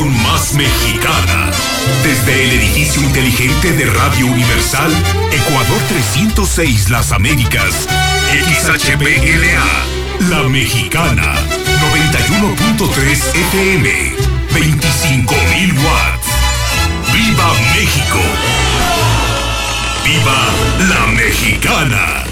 más mexicana. Desde el edificio inteligente de Radio Universal, Ecuador 306 Las Américas, XHBLA, La Mexicana, 91.3 FM, 25.000 watts. ¡Viva México! ¡Viva la Mexicana!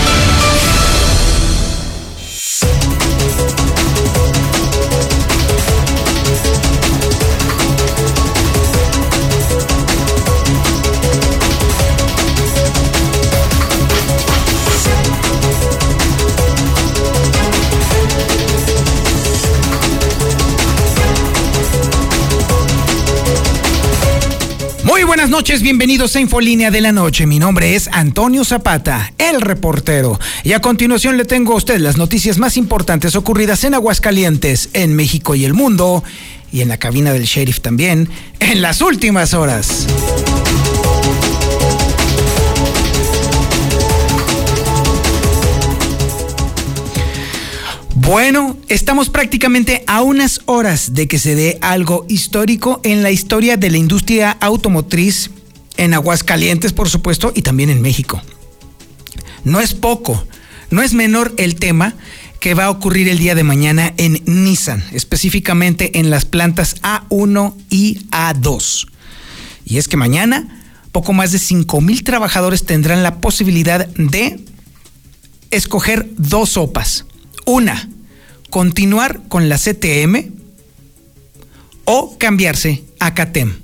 Noches, bienvenidos a Infolínea de la Noche. Mi nombre es Antonio Zapata, el reportero. Y a continuación le tengo a usted las noticias más importantes ocurridas en Aguascalientes, en México y el mundo, y en la cabina del sheriff también, en las últimas horas. Bueno, estamos prácticamente a unas horas de que se dé algo histórico en la historia de la industria automotriz en Aguascalientes, por supuesto, y también en México. No es poco, no es menor el tema que va a ocurrir el día de mañana en Nissan, específicamente en las plantas A1 y A2. Y es que mañana poco más de 5 mil trabajadores tendrán la posibilidad de escoger dos sopas. Una, continuar con la CTM o cambiarse a CATEM.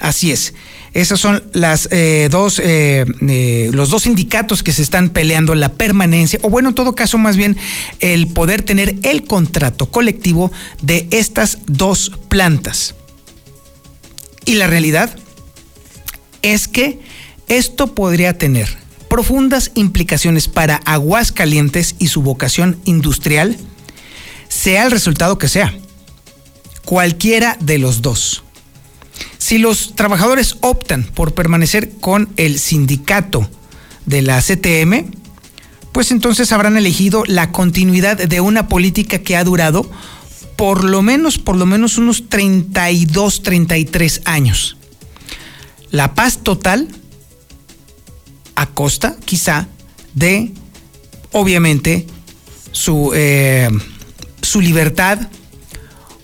Así es. Esos son las, eh, dos, eh, eh, los dos sindicatos que se están peleando la permanencia, o bueno, en todo caso, más bien el poder tener el contrato colectivo de estas dos plantas. Y la realidad es que esto podría tener profundas implicaciones para Aguascalientes y su vocación industrial sea el resultado que sea. Cualquiera de los dos. Si los trabajadores optan por permanecer con el sindicato de la CTM, pues entonces habrán elegido la continuidad de una política que ha durado por lo menos, por lo menos unos 32, 33 años. La paz total a costa, quizá, de, obviamente, su eh, su libertad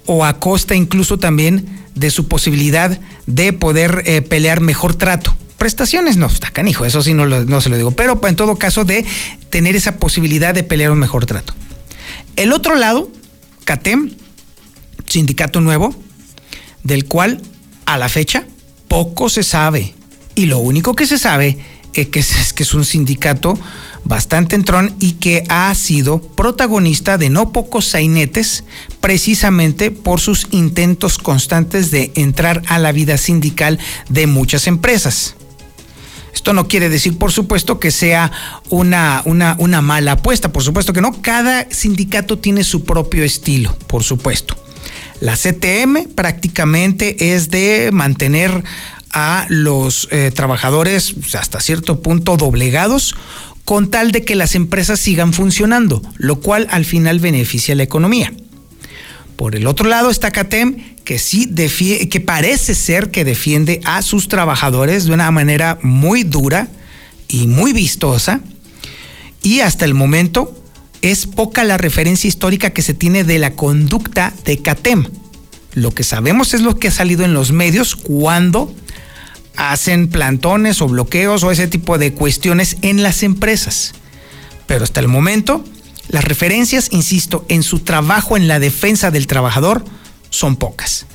o a costa incluso también de su posibilidad de poder eh, pelear mejor trato. Prestaciones no, está canijo, eso sí no, no se lo digo, pero en todo caso de tener esa posibilidad de pelear un mejor trato. El otro lado, CATEM, sindicato nuevo, del cual a la fecha poco se sabe. Y lo único que se sabe es que es, que es un sindicato bastante entrón y que ha sido protagonista de no pocos sainetes precisamente por sus intentos constantes de entrar a la vida sindical de muchas empresas. Esto no quiere decir, por supuesto, que sea una, una, una mala apuesta, por supuesto que no. Cada sindicato tiene su propio estilo, por supuesto. La CTM prácticamente es de mantener a los eh, trabajadores hasta cierto punto doblegados con tal de que las empresas sigan funcionando, lo cual al final beneficia a la economía. Por el otro lado está CATEM, que sí que parece ser que defiende a sus trabajadores de una manera muy dura y muy vistosa. Y hasta el momento es poca la referencia histórica que se tiene de la conducta de CATEM. Lo que sabemos es lo que ha salido en los medios cuando hacen plantones o bloqueos o ese tipo de cuestiones en las empresas. Pero hasta el momento, las referencias, insisto, en su trabajo en la defensa del trabajador son pocas.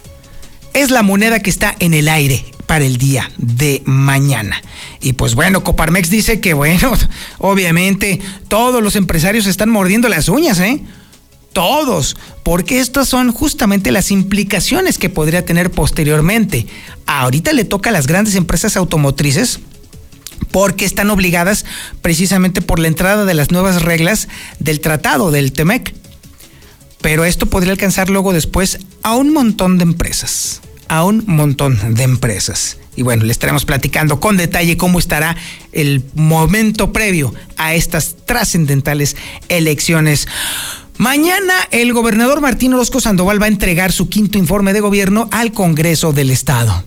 Es la moneda que está en el aire para el día de mañana. Y pues bueno, Coparmex dice que bueno, obviamente todos los empresarios están mordiendo las uñas, ¿eh? Todos, porque estas son justamente las implicaciones que podría tener posteriormente. Ahorita le toca a las grandes empresas automotrices porque están obligadas precisamente por la entrada de las nuevas reglas del tratado del TEMEC. Pero esto podría alcanzar luego después a un montón de empresas, a un montón de empresas. Y bueno, le estaremos platicando con detalle cómo estará el momento previo a estas trascendentales elecciones. Mañana el gobernador Martín Orozco Sandoval va a entregar su quinto informe de gobierno al Congreso del Estado.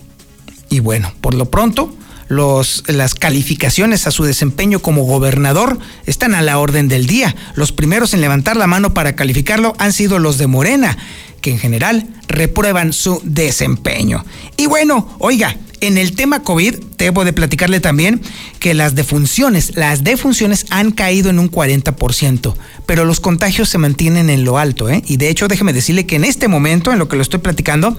Y bueno, por lo pronto, los, las calificaciones a su desempeño como gobernador están a la orden del día. Los primeros en levantar la mano para calificarlo han sido los de Morena, que en general reprueban su desempeño. Y bueno, oiga, en el tema COVID, debo de platicarle también que las defunciones, las defunciones han caído en un 40%, pero los contagios se mantienen en lo alto, ¿eh? Y de hecho, déjeme decirle que en este momento, en lo que lo estoy platicando,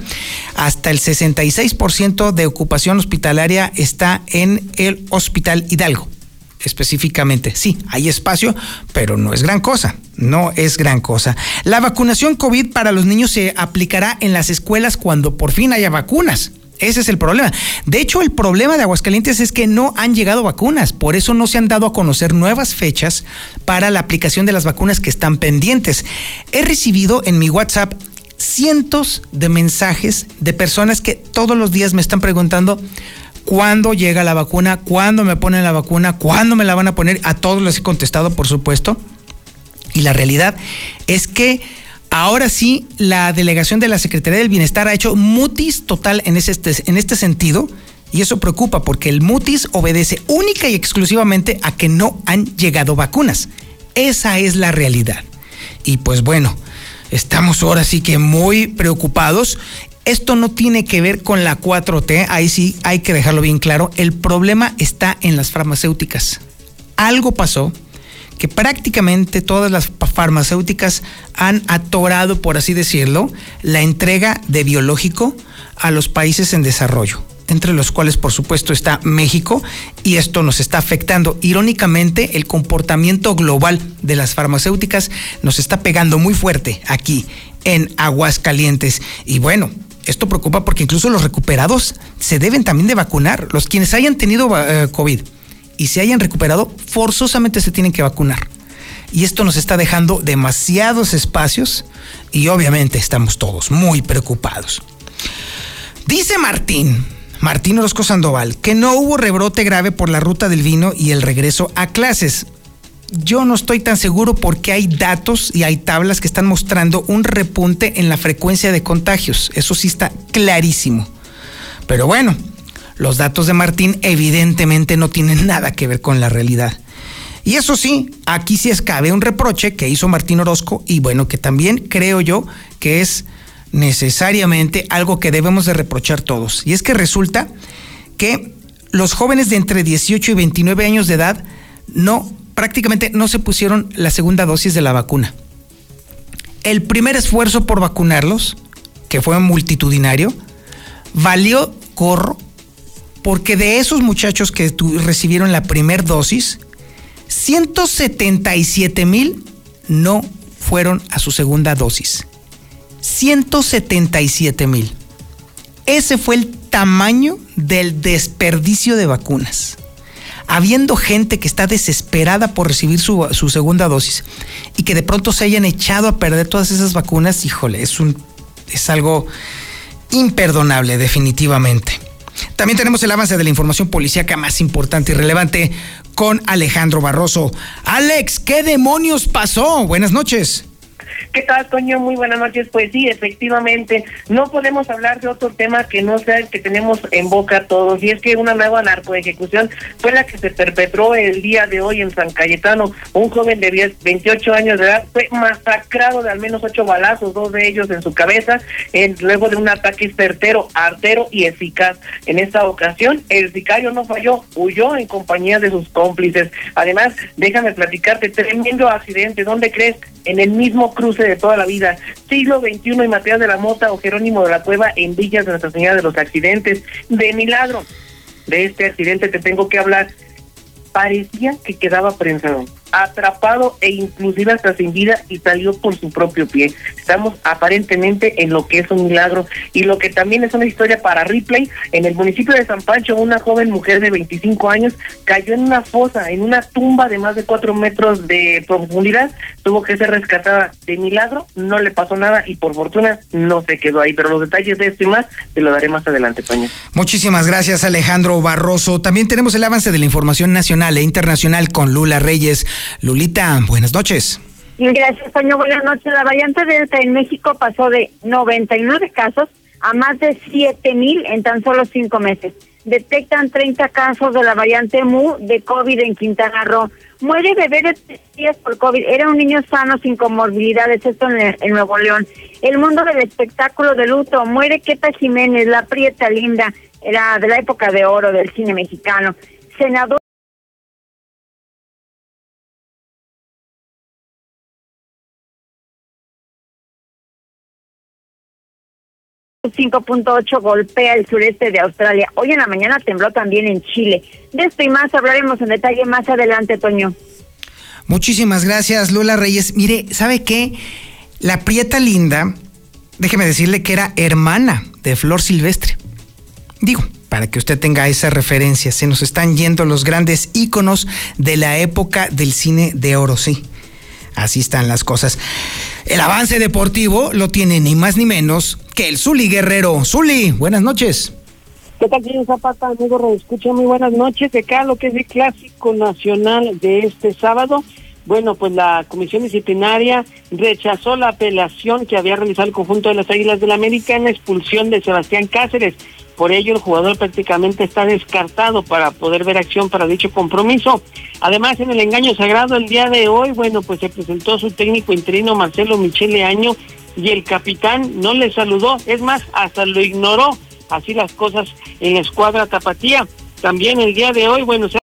hasta el 66% de ocupación hospitalaria está en el Hospital Hidalgo específicamente. Sí, hay espacio, pero no es gran cosa. No es gran cosa. La vacunación COVID para los niños se aplicará en las escuelas cuando por fin haya vacunas. Ese es el problema. De hecho, el problema de Aguascalientes es que no han llegado vacunas, por eso no se han dado a conocer nuevas fechas para la aplicación de las vacunas que están pendientes. He recibido en mi WhatsApp cientos de mensajes de personas que todos los días me están preguntando cuándo llega la vacuna, cuándo me ponen la vacuna, cuándo me la van a poner. A todos les he contestado, por supuesto. Y la realidad es que Ahora sí, la delegación de la Secretaría del Bienestar ha hecho mutis total en, este, en este sentido. Y eso preocupa porque el mutis obedece única y exclusivamente a que no han llegado vacunas. Esa es la realidad. Y pues bueno, estamos ahora sí que muy preocupados. Esto no tiene que ver con la 4T, ahí sí hay que dejarlo bien claro. El problema está en las farmacéuticas. Algo pasó que prácticamente todas las farmacéuticas han atorado, por así decirlo, la entrega de biológico a los países en desarrollo entre los cuales por supuesto está México, y esto nos está afectando. Irónicamente, el comportamiento global de las farmacéuticas nos está pegando muy fuerte aquí en Aguascalientes. Y bueno, esto preocupa porque incluso los recuperados se deben también de vacunar, los quienes hayan tenido eh, COVID y se hayan recuperado, forzosamente se tienen que vacunar. Y esto nos está dejando demasiados espacios y obviamente estamos todos muy preocupados. Dice Martín, Martín Orozco Sandoval, que no hubo rebrote grave por la ruta del vino y el regreso a clases. Yo no estoy tan seguro porque hay datos y hay tablas que están mostrando un repunte en la frecuencia de contagios. Eso sí está clarísimo. Pero bueno, los datos de Martín evidentemente no tienen nada que ver con la realidad. Y eso sí, aquí sí escabe un reproche que hizo Martín Orozco y bueno, que también creo yo que es necesariamente algo que debemos de reprochar todos. Y es que resulta que los jóvenes de entre 18 y 29 años de edad no prácticamente no se pusieron la segunda dosis de la vacuna. El primer esfuerzo por vacunarlos, que fue multitudinario, valió corro porque de esos muchachos que recibieron la primera dosis, 177 mil no fueron a su segunda dosis. 177 mil. Ese fue el tamaño del desperdicio de vacunas. Habiendo gente que está desesperada por recibir su, su, segunda dosis y que de pronto se hayan echado a perder todas esas vacunas, híjole, es, un, es algo imperdonable definitivamente. También tenemos el avance de la información policíaca más importante y relevante con Alejandro Barroso. Alex, ¿qué demonios pasó? Buenas noches. ¿Qué tal, Toño? Muy buenas noches. Pues sí, efectivamente, no podemos hablar de otro tema que no sea el que tenemos en boca todos, y es que una nueva narcoejecución fue la que se perpetró el día de hoy en San Cayetano. Un joven de 28 años de edad fue masacrado de al menos ocho balazos, dos de ellos en su cabeza, en, luego de un ataque certero, artero y eficaz. En esta ocasión, el sicario no falló, huyó en compañía de sus cómplices. Además, déjame platicarte, tremendo accidente. ¿Dónde crees? En el mismo cruce de toda la vida. Siglo XXI y Matías de la Mota o Jerónimo de la Cueva en Villas de Nuestra Señora de los Accidentes. De milagro de este accidente te tengo que hablar. Parecía que quedaba prensado atrapado e inclusive hasta sin vida y salió por su propio pie. Estamos aparentemente en lo que es un milagro y lo que también es una historia para replay. En el municipio de San Pancho, una joven mujer de 25 años cayó en una fosa, en una tumba de más de 4 metros de profundidad, tuvo que ser rescatada de milagro, no le pasó nada y por fortuna no se quedó ahí. Pero los detalles de esto y más te lo daré más adelante, Paño. Muchísimas gracias, Alejandro Barroso. También tenemos el avance de la información nacional e internacional con Lula Reyes. Lulita, buenas noches. Gracias, Toño. Buenas noches. La variante Delta en México pasó de 99 casos a más de 7 mil en tan solo cinco meses. Detectan 30 casos de la variante MU de COVID en Quintana Roo. Muere bebé de tres días por COVID. Era un niño sano sin comorbilidades, esto en, en Nuevo León. El mundo del espectáculo de luto. Muere Queta Jiménez, la prieta linda. Era de la época de oro del cine mexicano. Senador. 5.8 golpea el sureste de Australia. Hoy en la mañana tembló también en Chile. De esto y más hablaremos en detalle más adelante, Toño. Muchísimas gracias, Lula Reyes. Mire, ¿sabe qué? La Prieta Linda, déjeme decirle que era hermana de Flor Silvestre. Digo, para que usted tenga esa referencia, se nos están yendo los grandes íconos de la época del cine de oro, sí. Así están las cosas. El avance deportivo lo tiene ni más ni menos que el Zuli Guerrero. Zuli, buenas noches. ¿Qué tal, señor Zapata, amigo? Escucha, muy buenas noches. De acá lo que es el Clásico Nacional de este sábado. Bueno, pues la Comisión Disciplinaria rechazó la apelación que había realizado el conjunto de las Águilas del la América en la expulsión de Sebastián Cáceres. Por ello, el jugador prácticamente está descartado para poder ver acción para dicho compromiso. Además, en el engaño sagrado el día de hoy, bueno, pues se presentó su técnico interino Marcelo Michele Año y el capitán no le saludó, es más, hasta lo ignoró. Así las cosas en la escuadra tapatía. También el día de hoy, bueno, se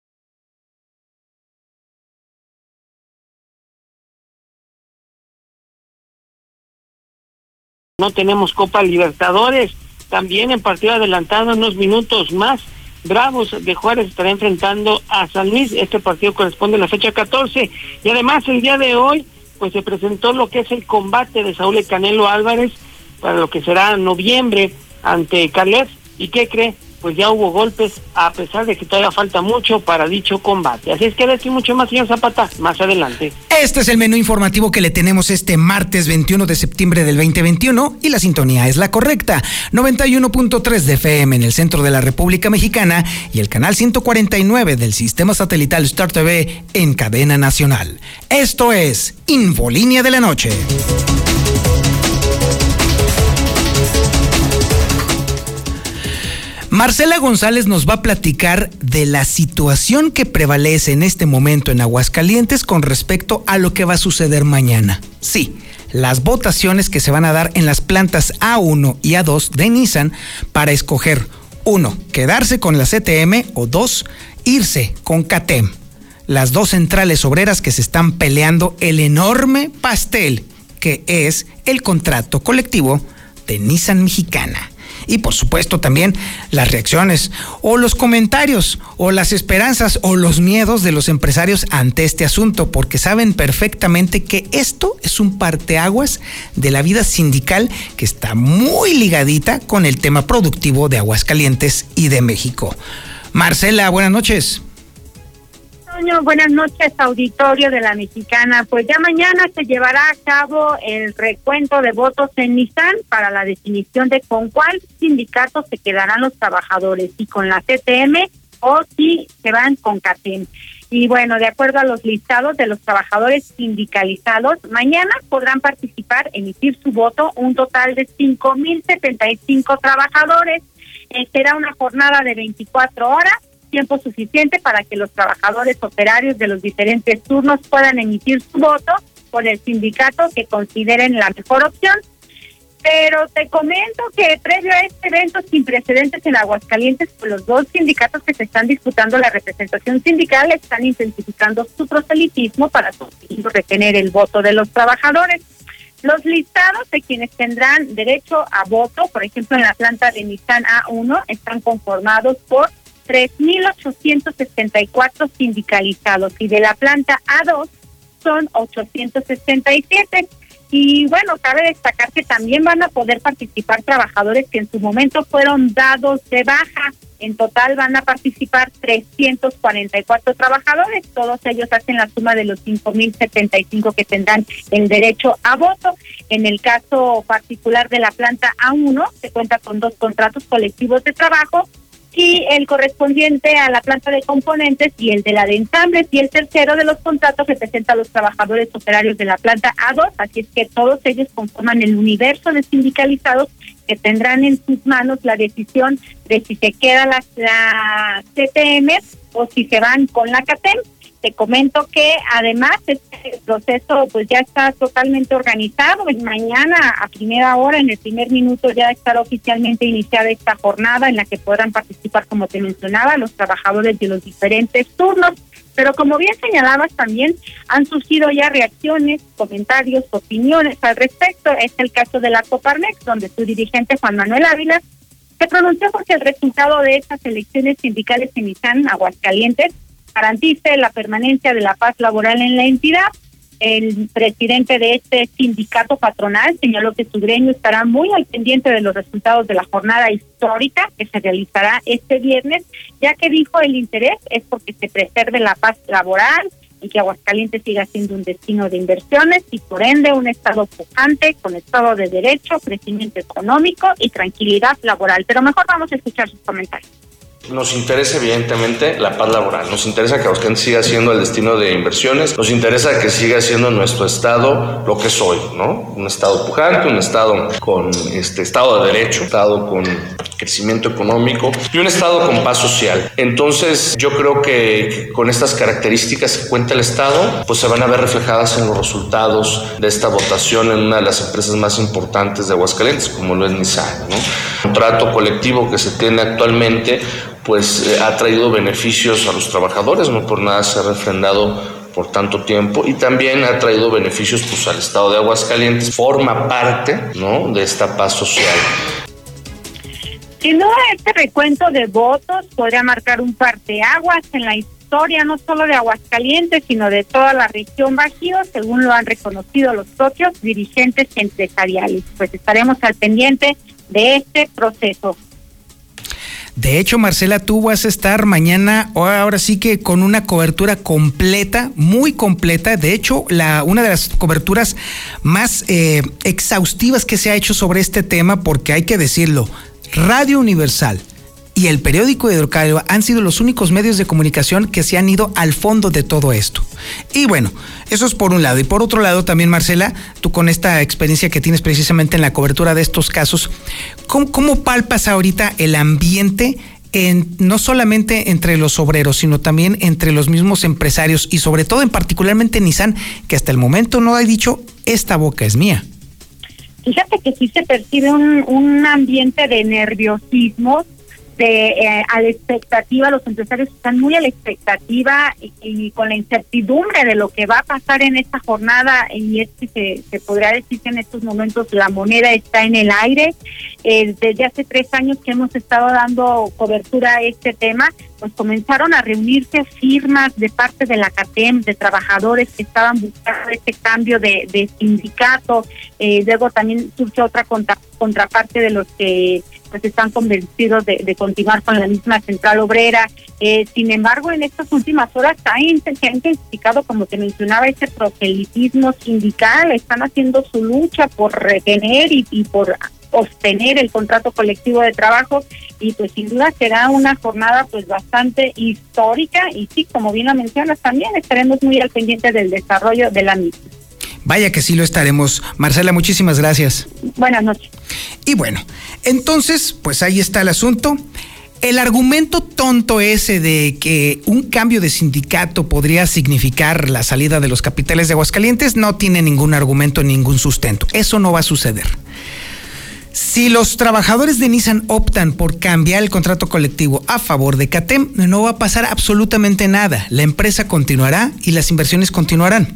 no tenemos Copa Libertadores también en partido adelantado, unos minutos más, Bravos de Juárez estará enfrentando a San Luis. Este partido corresponde a la fecha 14. Y además, el día de hoy, pues se presentó lo que es el combate de Saúl Canelo Álvarez para lo que será noviembre ante Caleb. ¿Y qué cree? Pues ya hubo golpes, a pesar de que todavía falta mucho para dicho combate. Así es que decir mucho más, señor Zapata, más adelante. Este es el menú informativo que le tenemos este martes 21 de septiembre del 2021 y la sintonía es la correcta. 91.3 de FM en el centro de la República Mexicana y el canal 149 del sistema satelital Star TV en cadena nacional. Esto es Infolínea de la Noche. Marcela González nos va a platicar de la situación que prevalece en este momento en Aguascalientes con respecto a lo que va a suceder mañana. Sí, las votaciones que se van a dar en las plantas A1 y A2 de Nissan para escoger uno, quedarse con la CTM o dos, irse con CATEM. Las dos centrales obreras que se están peleando el enorme pastel que es el contrato colectivo de Nissan Mexicana y por supuesto también las reacciones o los comentarios o las esperanzas o los miedos de los empresarios ante este asunto, porque saben perfectamente que esto es un parteaguas de la vida sindical que está muy ligadita con el tema productivo de Aguascalientes y de México. Marcela, buenas noches buenas noches, auditorio de la Mexicana. Pues ya mañana se llevará a cabo el recuento de votos en Nissan para la definición de con cuál sindicato se quedarán los trabajadores, y con la CTM o si se van con CATEM. Y bueno, de acuerdo a los listados de los trabajadores sindicalizados, mañana podrán participar, emitir su voto un total de 5.075 trabajadores. Será una jornada de 24 horas tiempo suficiente para que los trabajadores operarios de los diferentes turnos puedan emitir su voto por el sindicato que consideren la mejor opción. Pero te comento que previo a este evento sin precedentes en Aguascalientes, pues los dos sindicatos que se están disputando la representación sindical están intensificando su proselitismo para retener el voto de los trabajadores. Los listados de quienes tendrán derecho a voto, por ejemplo, en la planta de Nissan A1, están conformados por 3.864 sindicalizados y de la planta A2 son 867. Y bueno, cabe destacar que también van a poder participar trabajadores que en su momento fueron dados de baja. En total van a participar 344 trabajadores. Todos ellos hacen la suma de los 5.075 que tendrán el derecho a voto. En el caso particular de la planta A1, se cuenta con dos contratos colectivos de trabajo y el correspondiente a la planta de componentes y el de la de ensambles y el tercero de los contratos representa a los trabajadores operarios de la planta A2, así es que todos ellos conforman el universo de sindicalizados que tendrán en sus manos la decisión de si se queda la, la CTM o si se van con la CATEM. Te comento que además este proceso pues ya está totalmente organizado. Mañana a primera hora, en el primer minuto, ya estará oficialmente iniciada esta jornada en la que podrán participar, como te mencionaba, los trabajadores de los diferentes turnos. Pero como bien señalabas también, han surgido ya reacciones, comentarios, opiniones al respecto. Es el caso de la Coparmex, donde su dirigente Juan Manuel Ávila se pronunció porque el resultado de estas elecciones sindicales en Nissan Aguascalientes garantice la permanencia de la paz laboral en la entidad. El presidente de este sindicato patronal señaló que su gremio estará muy al pendiente de los resultados de la jornada histórica que se realizará este viernes, ya que dijo el interés es porque se preserve la paz laboral y que Aguascalientes siga siendo un destino de inversiones y por ende un estado pujante con estado de derecho, crecimiento económico y tranquilidad laboral. Pero mejor vamos a escuchar sus comentarios. Nos interesa evidentemente la paz laboral, nos interesa que Aguascalientes siga siendo el destino de inversiones, nos interesa que siga siendo nuestro estado lo que es hoy, ¿no? Un estado pujante, un estado con este estado de derecho, un estado con crecimiento económico y un estado con paz social. Entonces, yo creo que con estas características que cuenta el estado, pues se van a ver reflejadas en los resultados de esta votación en una de las empresas más importantes de Aguascalientes, como lo es Nissan, ¿no? El contrato colectivo que se tiene actualmente pues eh, ha traído beneficios a los trabajadores, no por nada se ha refrendado por tanto tiempo y también ha traído beneficios pues al estado de Aguascalientes, forma parte ¿no? de esta paz social. Sin duda, este recuento de votos podría marcar un parteaguas en la historia no solo de Aguascalientes, sino de toda la región Bajío, según lo han reconocido los propios dirigentes empresariales. Pues estaremos al pendiente de este proceso. De hecho, Marcela, tú vas a estar mañana, ahora sí que con una cobertura completa, muy completa. De hecho, la, una de las coberturas más eh, exhaustivas que se ha hecho sobre este tema, porque hay que decirlo, Radio Universal, y el periódico de Hidrocálido han sido los únicos medios de comunicación que se han ido al fondo de todo esto. Y bueno, eso es por un lado. Y por otro lado también, Marcela, tú con esta experiencia que tienes precisamente en la cobertura de estos casos, ¿cómo, palpas ahorita el ambiente en, no solamente entre los obreros, sino también entre los mismos empresarios y sobre todo en particularmente Nissan, que hasta el momento no ha dicho, esta boca es mía. Fíjate que sí se percibe un, un ambiente de nerviosismo, eh, a la expectativa, los empresarios están muy a la expectativa y, con la incertidumbre de lo que va a pasar en esta jornada y es que se, se podría decir que en estos momentos la moneda está en el aire. Eh, desde hace tres años que hemos estado dando cobertura a este tema, pues comenzaron a reunirse firmas de parte de la CATEM, de trabajadores que estaban buscando este cambio de, sindicato. Eh, luego también surge otra contraparte de los que pues están convencidos de, continuar con la misma central obrera. Eh, sin embargo, en estas últimas horas se ha intensificado, como te mencionaba, ese proselitismo sindical. Están haciendo su lucha por retener y, y por obtener el contrato colectivo de trabajo y pues sin duda será una jornada pues bastante histórica y sí, como bien lo mencionas también, estaremos muy al pendiente del desarrollo de la misma. Vaya que sí lo estaremos. Marcela, muchísimas gracias. Buenas noches. Y bueno, entonces, pues ahí está el asunto. El argumento tonto ese de que un cambio de sindicato podría significar la salida de los capitales de Aguascalientes no tiene ningún argumento, ningún sustento. Eso no va a suceder. Si los trabajadores de Nissan optan por cambiar el contrato colectivo a favor de CATEM, no va a pasar absolutamente nada. La empresa continuará y las inversiones continuarán.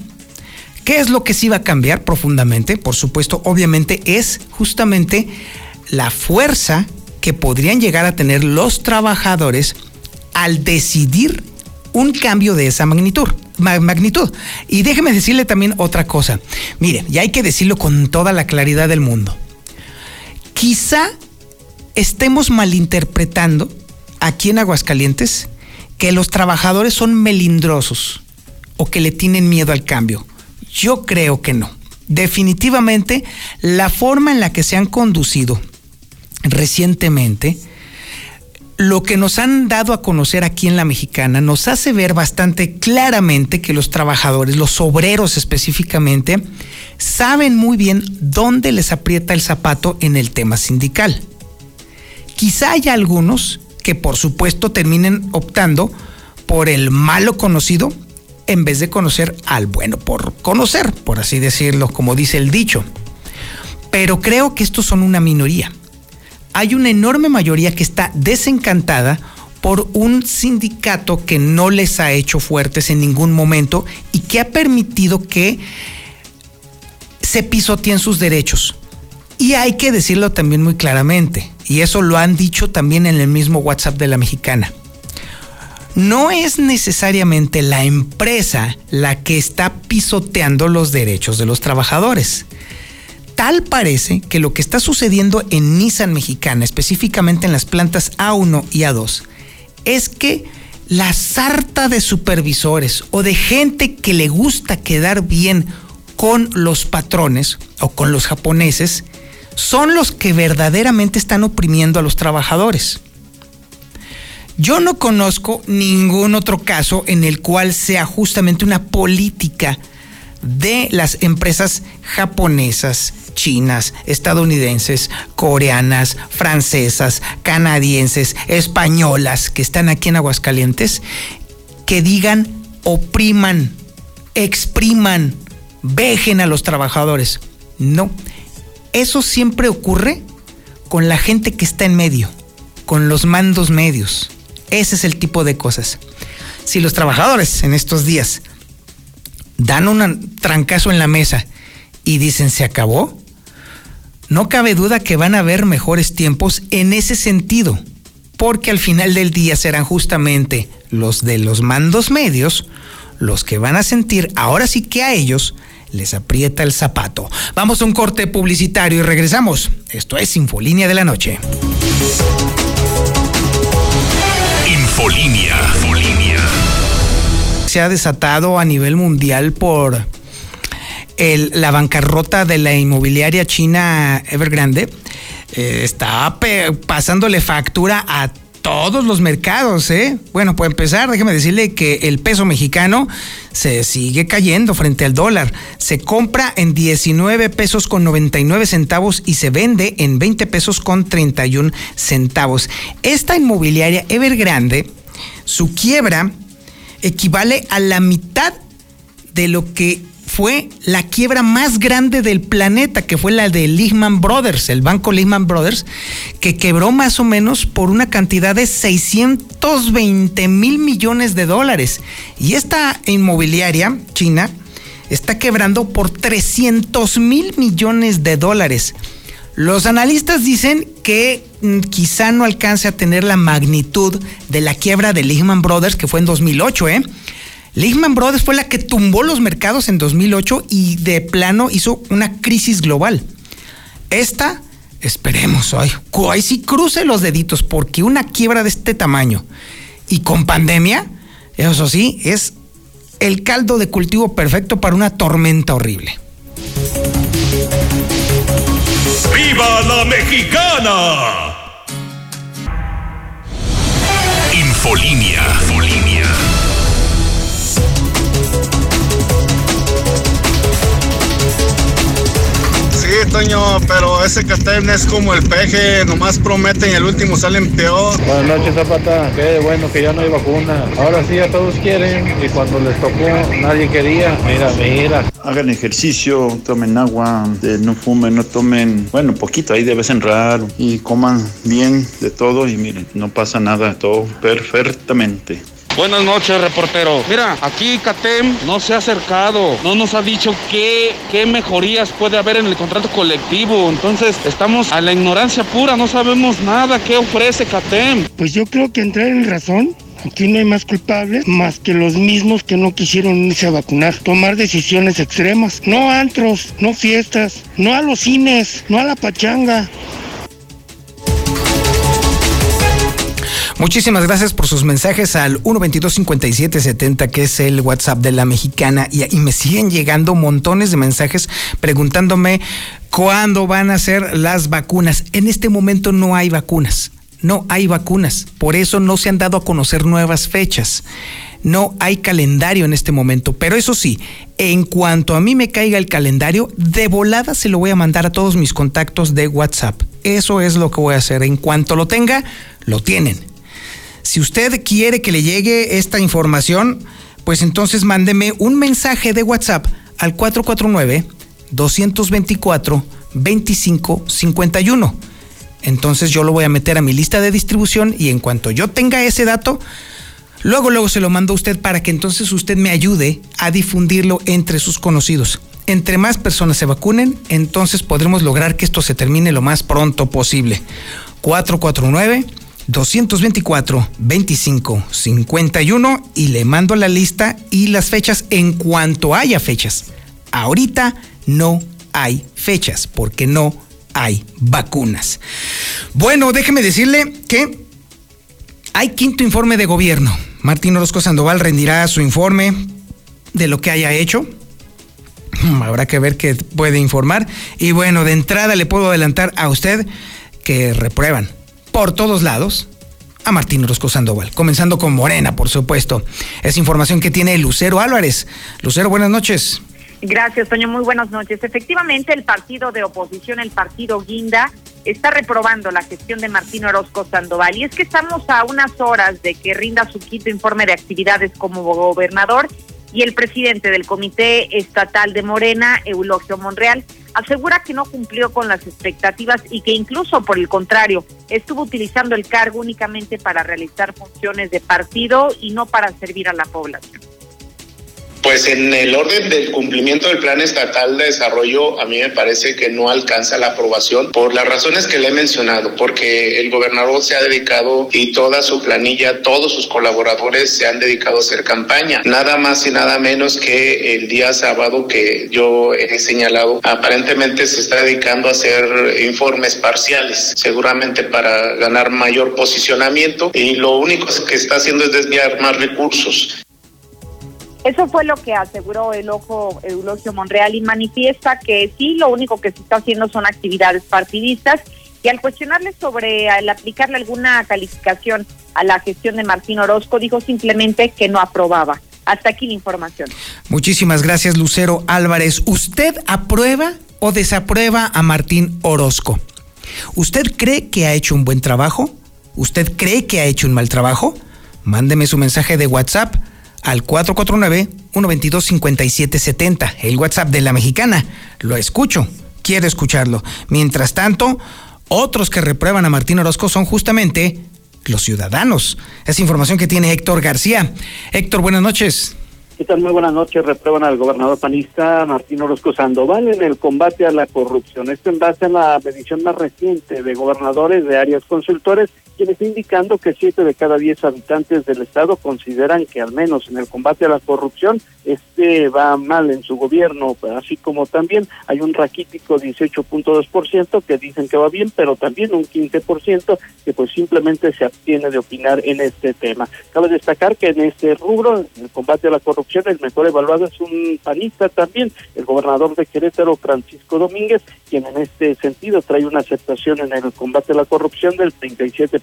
¿Qué es lo que sí va a cambiar profundamente? Por supuesto, obviamente es justamente la fuerza que podrían llegar a tener los trabajadores al decidir un cambio de esa magnitud. magnitud. Y déjeme decirle también otra cosa. Mire, y hay que decirlo con toda la claridad del mundo. Quizá estemos malinterpretando aquí en Aguascalientes que los trabajadores son melindrosos o que le tienen miedo al cambio. Yo creo que no. Definitivamente, la forma en la que se han conducido recientemente, lo que nos han dado a conocer aquí en la mexicana nos hace ver bastante claramente que los trabajadores, los obreros específicamente, saben muy bien dónde les aprieta el zapato en el tema sindical. Quizá haya algunos que por supuesto terminen optando por el malo conocido en vez de conocer al bueno por conocer, por así decirlo, como dice el dicho. Pero creo que estos son una minoría hay una enorme mayoría que está desencantada por un sindicato que no les ha hecho fuertes en ningún momento y que ha permitido que se pisoteen sus derechos. Y hay que decirlo también muy claramente, y eso lo han dicho también en el mismo WhatsApp de la mexicana. No es necesariamente la empresa la que está pisoteando los derechos de los trabajadores tal parece que lo que está sucediendo en Nissan Mexicana, específicamente en las plantas A1 y A2, es que la sarta de supervisores o de gente que le gusta quedar bien con los patrones o con los japoneses son los que verdaderamente están oprimiendo a los trabajadores. Yo no conozco ningún otro caso en el cual sea justamente una política de las empresas japonesas, chinas, estadounidenses, coreanas, francesas, canadienses, españolas que están aquí en Aguascalientes, que digan opriman, expriman, vejen a los trabajadores. No, eso siempre ocurre con la gente que está en medio, con los mandos medios. Ese es el tipo de cosas. Si los trabajadores en estos días dan un trancazo en la mesa y dicen se acabó, no cabe duda que van a haber mejores tiempos en ese sentido, porque al final del día serán justamente los de los mandos medios los que van a sentir ahora sí que a ellos les aprieta el zapato. Vamos a un corte publicitario y regresamos. Esto es Infolínea de la Noche. Infolínea. Infolínea. Se ha desatado a nivel mundial por la bancarrota de la inmobiliaria china Evergrande eh, está pasándole factura a todos los mercados, ¿eh? Bueno, para empezar, déjeme decirle que el peso mexicano se sigue cayendo frente al dólar. Se compra en 19 pesos con 99 centavos y se vende en 20 pesos con 31 centavos. Esta inmobiliaria Evergrande, su quiebra equivale a la mitad de lo que fue la quiebra más grande del planeta, que fue la de Lehman Brothers, el banco Lehman Brothers, que quebró más o menos por una cantidad de 620 mil millones de dólares. Y esta inmobiliaria china está quebrando por 300 mil millones de dólares. Los analistas dicen que mm, quizá no alcance a tener la magnitud de la quiebra de Lehman Brothers, que fue en 2008, ¿eh? Lehman Brothers fue la que tumbó los mercados en 2008 y de plano hizo una crisis global. Esta, esperemos hoy, ahí sí cruce los deditos porque una quiebra de este tamaño y con pandemia, eso sí, es el caldo de cultivo perfecto para una tormenta horrible. ¡Viva la mexicana! Infolinia. Toño, pero ese Catén es como el peje, nomás prometen y el último salen peor. Buenas noches, Zapata. Qué bueno que ya no hay vacuna. Ahora sí, ya todos quieren y cuando les tocó nadie quería. Mira, mira. Hagan ejercicio, tomen agua, no fumen, no tomen, bueno, poquito ahí de vez en raro y coman bien de todo y miren, no pasa nada, todo perfectamente. Buenas noches, reportero. Mira, aquí CATEM no se ha acercado, no nos ha dicho qué, qué mejorías puede haber en el contrato colectivo. Entonces, estamos a la ignorancia pura, no sabemos nada qué ofrece CATEM. Pues yo creo que entrar en razón Aquí no hay más culpables más que los mismos que no quisieron irse a vacunar. Tomar decisiones extremas. No antros, no fiestas, no a los cines, no a la pachanga. Muchísimas gracias por sus mensajes al 122-5770, que es el WhatsApp de la mexicana. Y, y, me siguen llegando montones de mensajes preguntándome cuándo van a ser las vacunas. En este momento no hay vacunas. No hay vacunas. Por eso no se han dado a conocer nuevas fechas. No hay calendario en este momento. Pero eso sí, en cuanto a mí me caiga el calendario, de volada se lo voy a mandar a todos mis contactos de WhatsApp. Eso es lo que voy a hacer. En cuanto lo tenga, lo tienen. Si usted quiere que le llegue esta información, pues entonces mándeme un mensaje de WhatsApp al 449-224-2551. Entonces yo lo voy a meter a mi lista de distribución y en cuanto yo tenga ese dato, luego luego se lo mando a usted para que entonces usted me ayude a difundirlo entre sus conocidos. Entre más personas se vacunen, entonces podremos lograr que esto se termine lo más pronto posible. 449 224 25 51 y le mando la lista y las fechas en cuanto haya fechas. Ahorita no hay fechas porque no hay vacunas. Bueno, déjeme decirle que hay quinto informe de gobierno. Martín Orozco Sandoval rendirá su informe de lo que haya hecho. Habrá que ver qué puede informar. Y bueno, de entrada le puedo adelantar a usted que reprueban por todos lados a Martín Orozco Sandoval, comenzando con Morena, por supuesto. Es información que tiene Lucero Álvarez. Lucero, buenas noches. Gracias, Toño. Muy buenas noches. Efectivamente, el partido de oposición, el partido Guinda, está reprobando la gestión de Martín Orozco Sandoval. Y es que estamos a unas horas de que rinda su quinto informe de actividades como gobernador y el presidente del Comité Estatal de Morena, Eulogio Monreal, asegura que no cumplió con las expectativas y que incluso por el contrario estuvo utilizando el cargo únicamente para realizar funciones de partido y no para servir a la población. Pues en el orden del cumplimiento del Plan Estatal de Desarrollo, a mí me parece que no alcanza la aprobación por las razones que le he mencionado, porque el gobernador se ha dedicado y toda su planilla, todos sus colaboradores se han dedicado a hacer campaña. Nada más y nada menos que el día sábado que yo he señalado, aparentemente se está dedicando a hacer informes parciales, seguramente para ganar mayor posicionamiento y lo único que está haciendo es desviar más recursos. Eso fue lo que aseguró el ojo Eulogio Monreal y manifiesta que sí, lo único que se está haciendo son actividades partidistas y al cuestionarle sobre al aplicarle alguna calificación a la gestión de Martín Orozco, dijo simplemente que no aprobaba. Hasta aquí la información. Muchísimas gracias, Lucero Álvarez. ¿Usted aprueba o desaprueba a Martín Orozco? ¿Usted cree que ha hecho un buen trabajo? ¿Usted cree que ha hecho un mal trabajo? Mándeme su mensaje de WhatsApp al 449-122-5770, el WhatsApp de la mexicana. Lo escucho, quiero escucharlo. Mientras tanto, otros que reprueban a Martín Orozco son justamente los ciudadanos. Es información que tiene Héctor García. Héctor, buenas noches. ¿Qué tal? Muy buenas noches. Reprueban al gobernador panista Martín Orozco Sandoval en el combate a la corrupción. Esto en base a la medición más reciente de gobernadores de áreas consultores quienes indicando que siete de cada diez habitantes del estado consideran que al menos en el combate a la corrupción este va mal en su gobierno, así como también hay un raquítico 18.2% que dicen que va bien, pero también un 15% que pues simplemente se abstiene de opinar en este tema. Cabe destacar que en este rubro, en el combate a la corrupción, el mejor evaluado es un panista también, el gobernador de Querétaro, Francisco Domínguez, quien en este sentido trae una aceptación en el combate a la corrupción del 37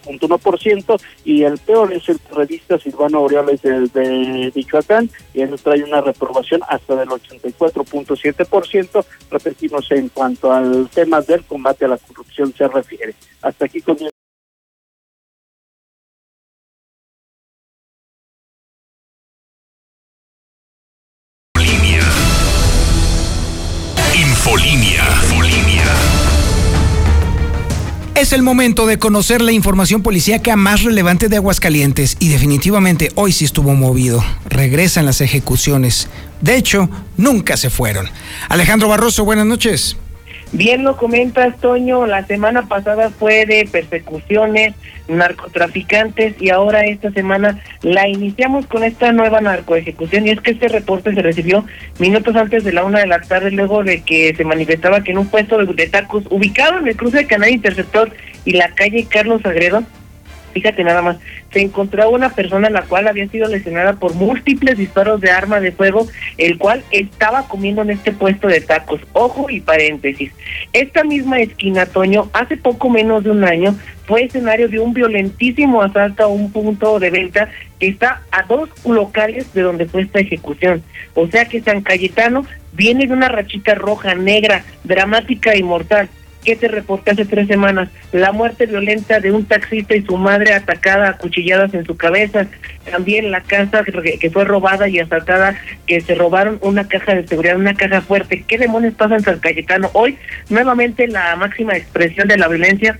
ciento y el peor es el periodista Silvano Aureoles de, de Michoacán y él trae una reprobación hasta del 84.7%, repetimos en cuanto al tema del combate a la corrupción se refiere. Hasta aquí con Infolinia. Es el momento de conocer la información policíaca más relevante de Aguascalientes y definitivamente hoy sí estuvo movido. Regresan las ejecuciones. De hecho, nunca se fueron. Alejandro Barroso, buenas noches. Bien lo comentas, Toño, la semana pasada fue de persecuciones, narcotraficantes y ahora esta semana la iniciamos con esta nueva narcoejecución y es que este reporte se recibió minutos antes de la una de la tarde luego de que se manifestaba que en un puesto de, tacos ubicado en el cruce de Canal Interceptor y la calle Carlos Agredo fíjate nada más, se encontraba una persona la cual había sido lesionada por múltiples disparos de arma de fuego, el cual estaba comiendo en este puesto de tacos. Ojo y paréntesis. Esta misma esquina, Toño, hace poco menos de un año, fue escenario de un violentísimo asalto a un punto de venta que está a dos locales de donde fue esta ejecución. O sea que San Cayetano viene de una rachita roja, negra, dramática y mortal ¿Qué te reporté hace tres semanas? La muerte violenta de un taxista y su madre atacada a cuchilladas en su cabeza. También la casa que fue robada y asaltada, que se robaron una caja de seguridad, una caja fuerte. ¿Qué demonios pasa en San Cayetano? Hoy, nuevamente, la máxima expresión de la violencia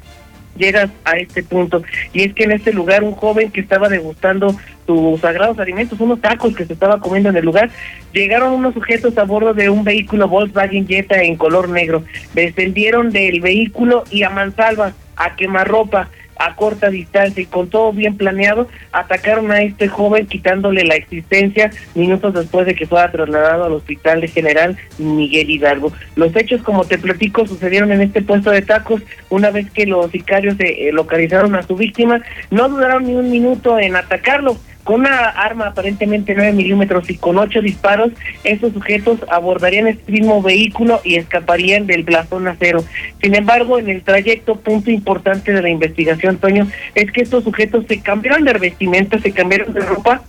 llegas a este punto. Y es que en este lugar un joven que estaba degustando sus sagrados alimentos, unos tacos que se estaba comiendo en el lugar, llegaron unos sujetos a bordo de un vehículo Volkswagen Jetta en color negro. Descendieron del vehículo y a mansalva, a quemarropa, a corta distancia y con todo bien planeado, atacaron a este joven quitándole la existencia minutos después de que fuera trasladado al hospital de General Miguel Hidalgo. Los hechos, como te platico, sucedieron en este puesto de tacos. Una vez que los sicarios eh, localizaron a su víctima, no duraron ni un minuto en atacarlo con una arma aparentemente 9 milímetros y con ocho disparos, estos sujetos abordarían este mismo vehículo y escaparían del blasón acero. Sin embargo, en el trayecto, punto importante de la investigación, Toño, es que estos sujetos se cambiaron de vestimenta, se cambiaron de ropa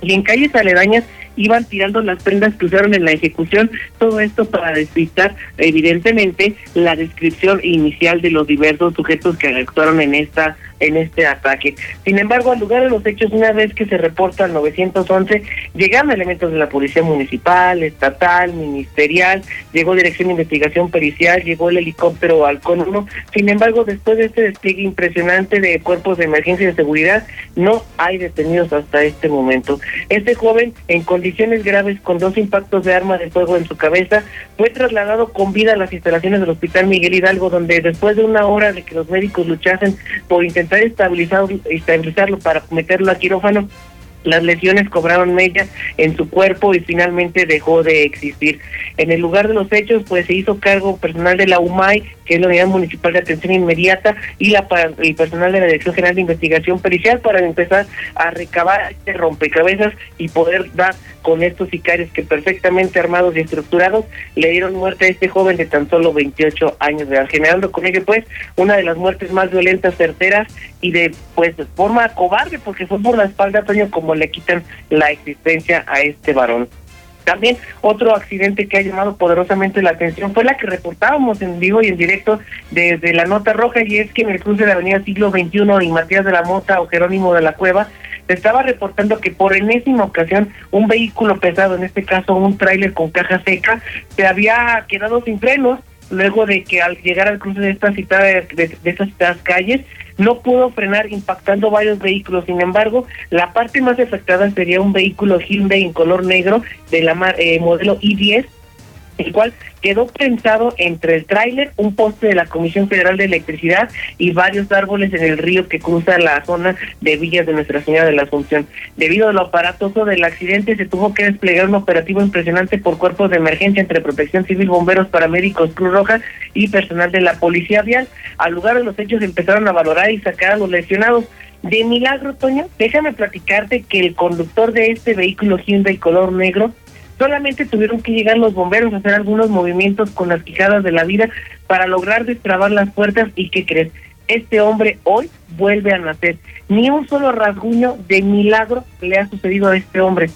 y en calles aledañas iban tirando las prendas que usaron en la ejecución, todo esto para despistar evidentemente la descripción inicial de los diversos sujetos que actuaron en esta en este ataque. Sin embargo, al lugar de los hechos, una vez que se reporta al 911, llegaron elementos de la Policía Municipal, Estatal, Ministerial, llegó Dirección de Investigación Pericial, llegó el helicóptero Halcón 1. Sin embargo, después de este despliegue impresionante de cuerpos de emergencia y de seguridad, no hay detenidos hasta este momento. Este joven, en condiciones graves, con dos impactos de arma de fuego en su cabeza, fue trasladado con vida a las instalaciones del Hospital Miguel Hidalgo, donde después de una hora de que los médicos luchasen por intentar estabilizado, estabilizarlo para meterlo a quirófano, las lesiones cobraron mella en su cuerpo y finalmente dejó de existir. En el lugar de los hechos, pues se hizo cargo personal de la UMAI, que es la Unidad Municipal de Atención Inmediata, y la el personal de la Dirección General de Investigación Pericial para empezar a recabar este rompecabezas y poder dar con estos sicarios que perfectamente armados y estructurados le dieron muerte a este joven de tan solo 28 años de edad, generando con ello pues una de las muertes más violentas, certeras y de pues de forma cobarde porque fue por la espalda, Toño, como le quitan la existencia a este varón. También otro accidente que ha llamado poderosamente la atención fue la que reportábamos en vivo y en directo desde la Nota Roja y es que en el cruce de la Avenida Siglo XXI y Matías de la Mota o Jerónimo de la Cueva se estaba reportando que por enésima ocasión un vehículo pesado, en este caso un tráiler con caja seca, se había quedado sin frenos luego de que al llegar al cruce de de, estas citadas calles no pudo frenar impactando varios vehículos. Sin embargo, la parte más afectada sería un vehículo Hyundai en color negro de la eh, modelo i10 el cual quedó pensado entre el tráiler, un poste de la Comisión Federal de Electricidad y varios árboles en el río que cruza la zona de Villas de Nuestra Señora de la Asunción. Debido a lo aparatoso del accidente, se tuvo que desplegar un operativo impresionante por cuerpos de emergencia entre Protección Civil, bomberos, paramédicos, Cruz Roja y personal de la Policía Vial. Al lugar de los hechos empezaron a valorar y sacar a los lesionados. De milagro, Toño, déjame platicarte que el conductor de este vehículo Hyundai color negro Solamente tuvieron que llegar los bomberos a hacer algunos movimientos con las quijadas de la vida para lograr destrabar las puertas y ¿qué crees? Este hombre hoy vuelve a nacer. Ni un solo rasguño de milagro le ha sucedido a este hombre.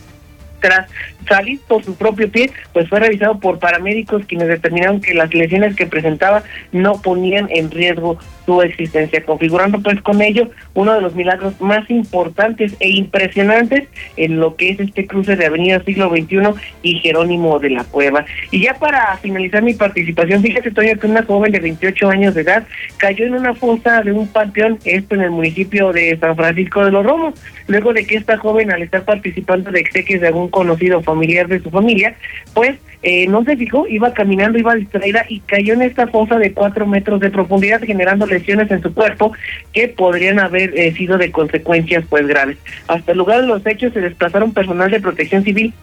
Salir por su propio pie, pues fue revisado por paramédicos quienes determinaron que las lesiones que presentaba no ponían en riesgo su existencia, configurando pues con ello uno de los milagros más importantes e impresionantes en lo que es este cruce de Avenida Siglo XXI y Jerónimo de la Cueva. Y ya para finalizar mi participación, fíjate, Toño, que una joven de 28 años de edad cayó en una fosa de un panteón, esto en el municipio de San Francisco de los Romos, luego de que esta joven, al estar participando de exequias de algún conocido familiar de su familia, pues eh, no se fijó, iba caminando, iba distraída y cayó en esta fosa de cuatro metros de profundidad, generando lesiones en su cuerpo que podrían haber eh, sido de consecuencias pues graves. Hasta el lugar de los hechos se desplazaron personal de protección civil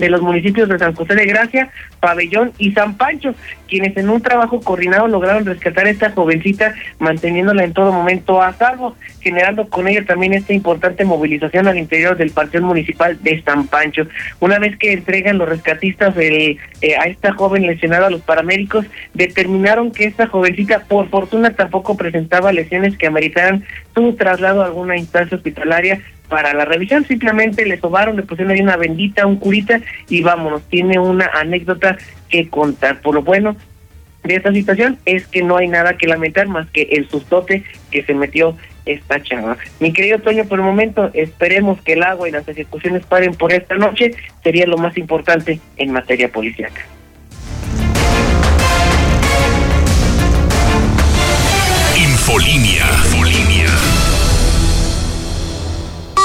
de los municipios de San José de Gracia, Pabellón y San Pancho, quienes en un trabajo coordinado lograron rescatar a esta jovencita, manteniéndola en todo momento a salvo, generando con ella también esta importante movilización al interior del Partido Municipal de San Pancho. Una vez que entregan los rescatistas eh, a esta joven lesionada a los paramédicos, determinaron que esta jovencita, por fortuna, tampoco presentaba lesiones que ameritaran su traslado a alguna instancia hospitalaria, para la revisión, simplemente le sobaron, le pusieron ahí una bendita, un curita y vámonos, tiene una anécdota que contar. Por lo bueno de esta situación es que no hay nada que lamentar más que el sustote que se metió esta chava. Mi querido Toño, por el momento esperemos que el agua y las ejecuciones paren por esta noche, sería lo más importante en materia policíaca. Infolinia.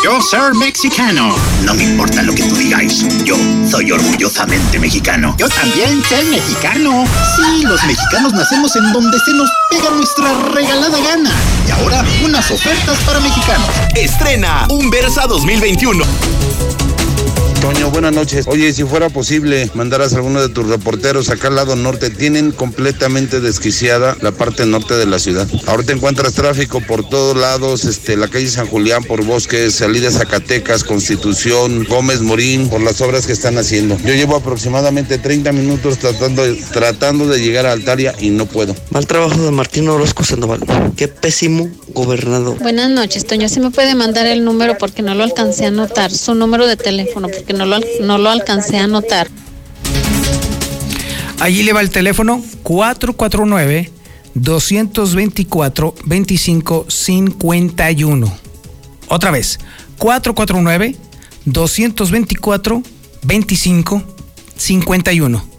Yo soy mexicano. No me importa lo que tú digáis. Yo soy orgullosamente mexicano. Yo también soy mexicano. Sí, los mexicanos nacemos en donde se nos pega nuestra regalada gana. Y ahora, unas ofertas para mexicanos. Estrena un Versa 2021. Toño, buenas noches. Oye, si fuera posible, mandaras a alguno de tus reporteros acá al lado norte. Tienen completamente desquiciada la parte norte de la ciudad. Ahorita encuentras tráfico por todos lados, este, la calle San Julián por Bosques, salida Zacatecas, Constitución, Gómez Morín, por las obras que están haciendo. Yo llevo aproximadamente 30 minutos tratando, tratando de llegar a Altaria y no puedo. Mal trabajo de Martín Orozco Sandoval. Qué pésimo gobernador. Buenas noches, Toño. ¿Se me puede mandar el número porque no lo alcancé a anotar? Su número de teléfono, porque no lo, no lo alcancé a anotar. Allí le va el teléfono 449 224 2551. Otra vez, 449 224 2551.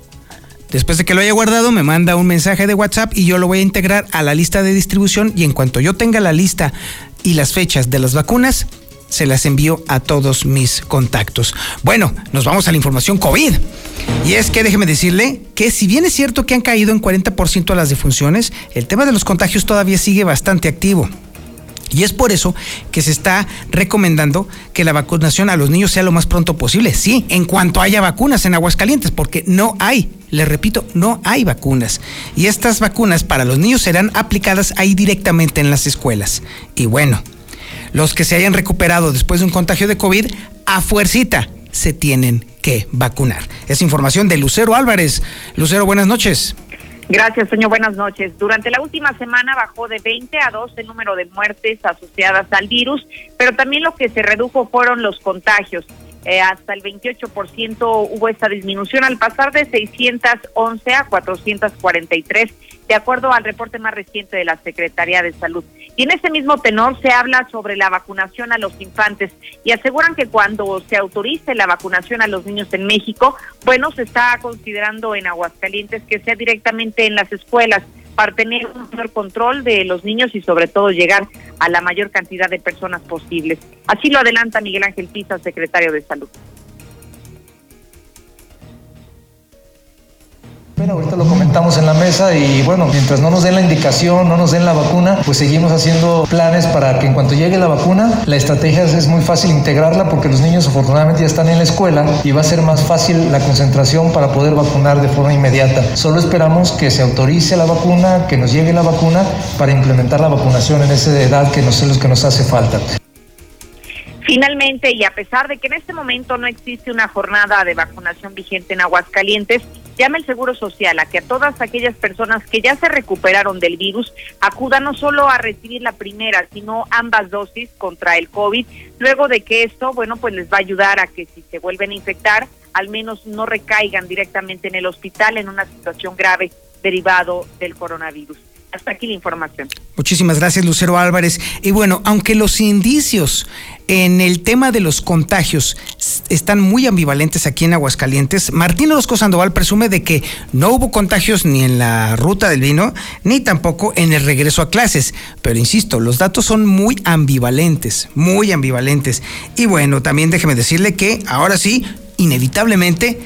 Después de que lo haya guardado, me manda un mensaje de WhatsApp y yo lo voy a integrar a la lista de distribución y en cuanto yo tenga la lista y las fechas de las vacunas, se las envío a todos mis contactos. Bueno, nos vamos a la información COVID. Y es que déjeme decirle que si bien es cierto que han caído en 40% las defunciones, el tema de los contagios todavía sigue bastante activo. Y es por eso que se está recomendando que la vacunación a los niños sea lo más pronto posible. Sí, en cuanto haya vacunas en Aguascalientes, porque no hay, le repito, no hay vacunas. Y estas vacunas para los niños serán aplicadas ahí directamente en las escuelas. Y bueno, los que se hayan recuperado después de un contagio de COVID, a fuercita se tienen que vacunar. Es información de Lucero Álvarez. Lucero, buenas noches. Gracias, señor. Buenas noches. Durante la última semana bajó de 20 a 12 el número de muertes asociadas al virus, pero también lo que se redujo fueron los contagios. Eh, hasta el 28% hubo esta disminución al pasar de 611 a 443, de acuerdo al reporte más reciente de la Secretaría de Salud. Y en ese mismo tenor se habla sobre la vacunación a los infantes y aseguran que cuando se autorice la vacunación a los niños en México, bueno, se está considerando en Aguascalientes que sea directamente en las escuelas para tener un mayor control de los niños y sobre todo llegar a la mayor cantidad de personas posibles. Así lo adelanta Miguel Ángel Pisa, secretario de Salud. Bueno, ahorita lo comentamos en la mesa y bueno, mientras no nos den la indicación, no nos den la vacuna, pues seguimos haciendo planes para que en cuanto llegue la vacuna, la estrategia es muy fácil integrarla porque los niños afortunadamente ya están en la escuela y va a ser más fácil la concentración para poder vacunar de forma inmediata. Solo esperamos que se autorice la vacuna, que nos llegue la vacuna para implementar la vacunación en esa edad que nos, los que nos hace falta. Finalmente, y a pesar de que en este momento no existe una jornada de vacunación vigente en Aguascalientes, llama el Seguro Social a que a todas aquellas personas que ya se recuperaron del virus acudan no solo a recibir la primera, sino ambas dosis contra el COVID, luego de que esto, bueno, pues les va a ayudar a que si se vuelven a infectar, al menos no recaigan directamente en el hospital en una situación grave derivado del coronavirus. Hasta aquí la información. Muchísimas gracias, Lucero Álvarez. Y bueno, aunque los indicios en el tema de los contagios están muy ambivalentes aquí en Aguascalientes, Martín Orozco Sandoval presume de que no hubo contagios ni en la ruta del vino, ni tampoco en el regreso a clases. Pero insisto, los datos son muy ambivalentes, muy ambivalentes. Y bueno, también déjeme decirle que ahora sí, inevitablemente,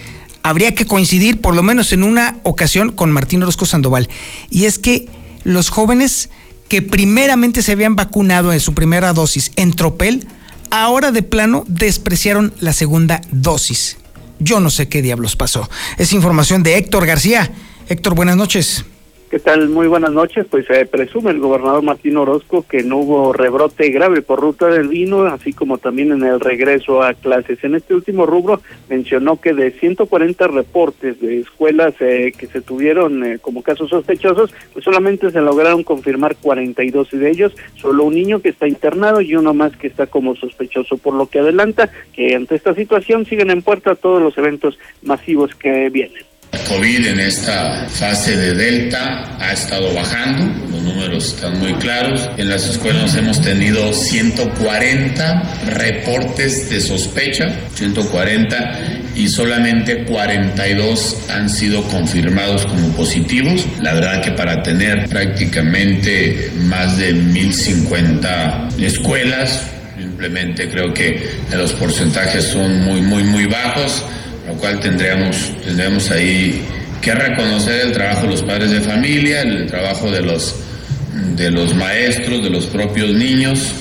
habría que coincidir por lo menos en una ocasión con Martín Orozco Sandoval. Y es que los jóvenes que primeramente se habían vacunado en su primera dosis en Tropel, ahora de plano despreciaron la segunda dosis. Yo no sé qué diablos pasó. Es información de Héctor García. Héctor, buenas noches. ¿Qué tal? Muy buenas noches. Pues se presume el gobernador Martín Orozco que no hubo rebrote grave por ruta del vino, así como también en el regreso a clases. En este último rubro mencionó que de 140 reportes de escuelas eh, que se tuvieron eh, como casos sospechosos, pues solamente se lograron confirmar 42 y de ellos solo un niño que está internado y uno más que está como sospechoso, por lo que adelanta que ante esta situación siguen en puerta todos los eventos masivos que vienen. COVID en esta fase de Delta ha estado bajando, los números están muy claros. En las escuelas hemos tenido 140 reportes de sospecha, 140, y solamente 42 han sido confirmados como positivos. La verdad que para tener prácticamente más de 1050 escuelas, simplemente creo que los porcentajes son muy, muy, muy bajos lo cual tendríamos, tendríamos ahí que reconocer el trabajo de los padres de familia, el trabajo de los, de los maestros, de los propios niños.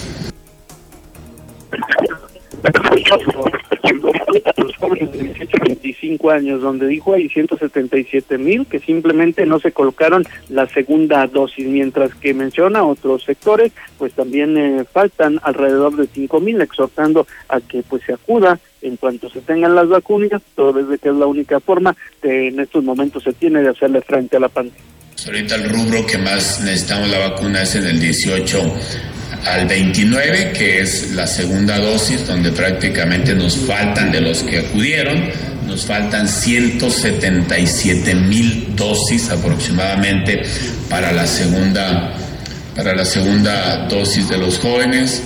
Jóvenes de 18 a 25 años, donde dijo hay 177 mil que simplemente no se colocaron la segunda dosis, mientras que menciona otros sectores, pues también eh, faltan alrededor de 5 mil, exhortando a que pues se acuda en cuanto se tengan las vacunas, todo desde que es la única forma que en estos momentos se tiene de hacerle frente a la pandemia. Ahorita el rubro que más necesitamos la vacuna es en el 18 al 29, que es la segunda dosis, donde prácticamente nos faltan de los que acudieron, nos faltan 177 mil dosis aproximadamente para la segunda para la segunda dosis de los jóvenes.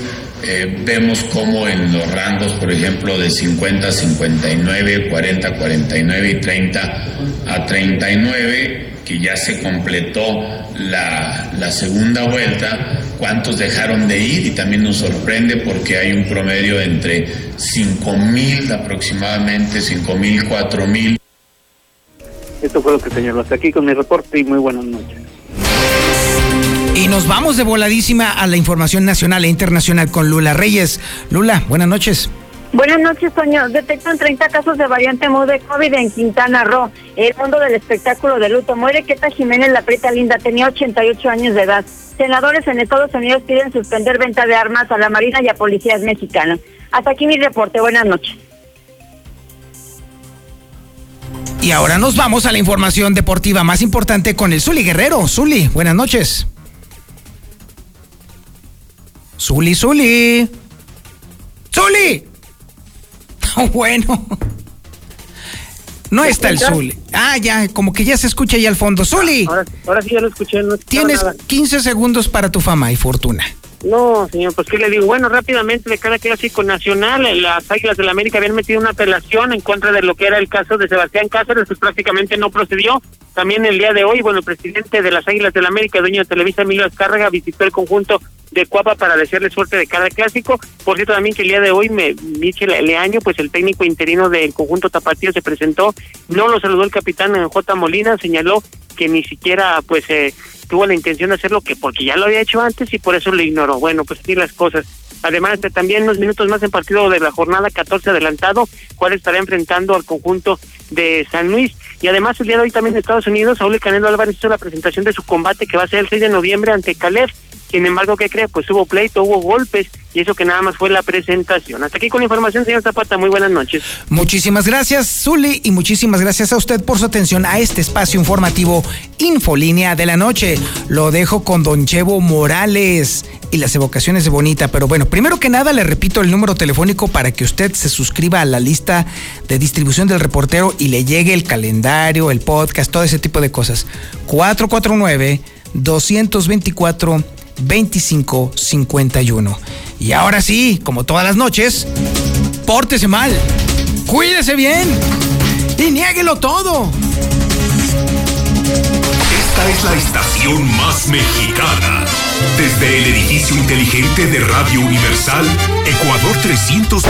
Eh, vemos como en los rangos, por ejemplo, de 50 a 59, 40 a 49 y 30 a 39, que ya se completó la, la segunda vuelta, cuántos dejaron de ir y también nos sorprende porque hay un promedio entre 5 mil aproximadamente, 5 mil, 4 mil. Esto fue lo que señaló hasta aquí con mi reporte y muy buenas noches. Y nos vamos de voladísima a la información nacional e internacional con Lula Reyes. Lula, buenas noches. Buenas noches, Toño. Detectan 30 casos de variante Mu de COVID en Quintana Roo. El mundo del espectáculo de luto. Muere Queta Jiménez La Preta Linda, tenía 88 años de edad. Senadores en Estados Unidos piden suspender venta de armas a la Marina y a policías mexicanos. Hasta aquí mi reporte. Buenas noches. Y ahora nos vamos a la información deportiva más importante con el Zuli Guerrero. Zuli, buenas noches. Zuli, Zuli. ¡Zuli! bueno. No está el Zuli. Ah, ya, como que ya se escucha ahí al fondo. Zuli. Ahora, ahora sí ya lo escuché. No Tienes nada. 15 segundos para tu fama y fortuna. No, señor, pues qué le digo. Bueno, rápidamente de cada clásico nacional, eh, las Águilas del la América habían metido una apelación en contra de lo que era el caso de Sebastián Cáceres, pues prácticamente no procedió. También el día de hoy, bueno, el presidente de las Águilas del la América, dueño de Televisa, Emilio Azcárraga, visitó el conjunto de Cuapa para desearle suerte de cada clásico. Por cierto, también que el día de hoy, me, Michel Leaño, pues el técnico interino del conjunto Tapatío se presentó, no lo saludó el capitán eh, J. Molina, señaló que ni siquiera, pues, eh, tuvo la intención de hacerlo que porque ya lo había hecho antes y por eso lo ignoró. Bueno, pues así las cosas. Además, de también unos minutos más en partido de la jornada 14 adelantado, cuál estará enfrentando al conjunto de San Luis. Y además, el día de hoy también en Estados Unidos, Saúl Canelo Álvarez hizo la presentación de su combate que va a ser el 6 de noviembre ante Caleb. Sin embargo, ¿qué cree? Pues hubo pleito, hubo golpes y eso que nada más fue la presentación. Hasta aquí con la información, señor Zapata. Muy buenas noches. Muchísimas gracias, Zuli, y muchísimas gracias a usted por su atención a este espacio informativo Infolínea de la Noche. Lo dejo con Don Chevo Morales y las evocaciones de Bonita. Pero bueno, primero que nada, le repito el número telefónico para que usted se suscriba a la lista de distribución del reportero y le llegue el calendario, el podcast, todo ese tipo de cosas. 449 224 2551. Y ahora sí, como todas las noches, pórtese mal, cuídese bien y niéguelo todo. Esta es la estación más mexicana. Desde el edificio inteligente de Radio Universal, Ecuador 300.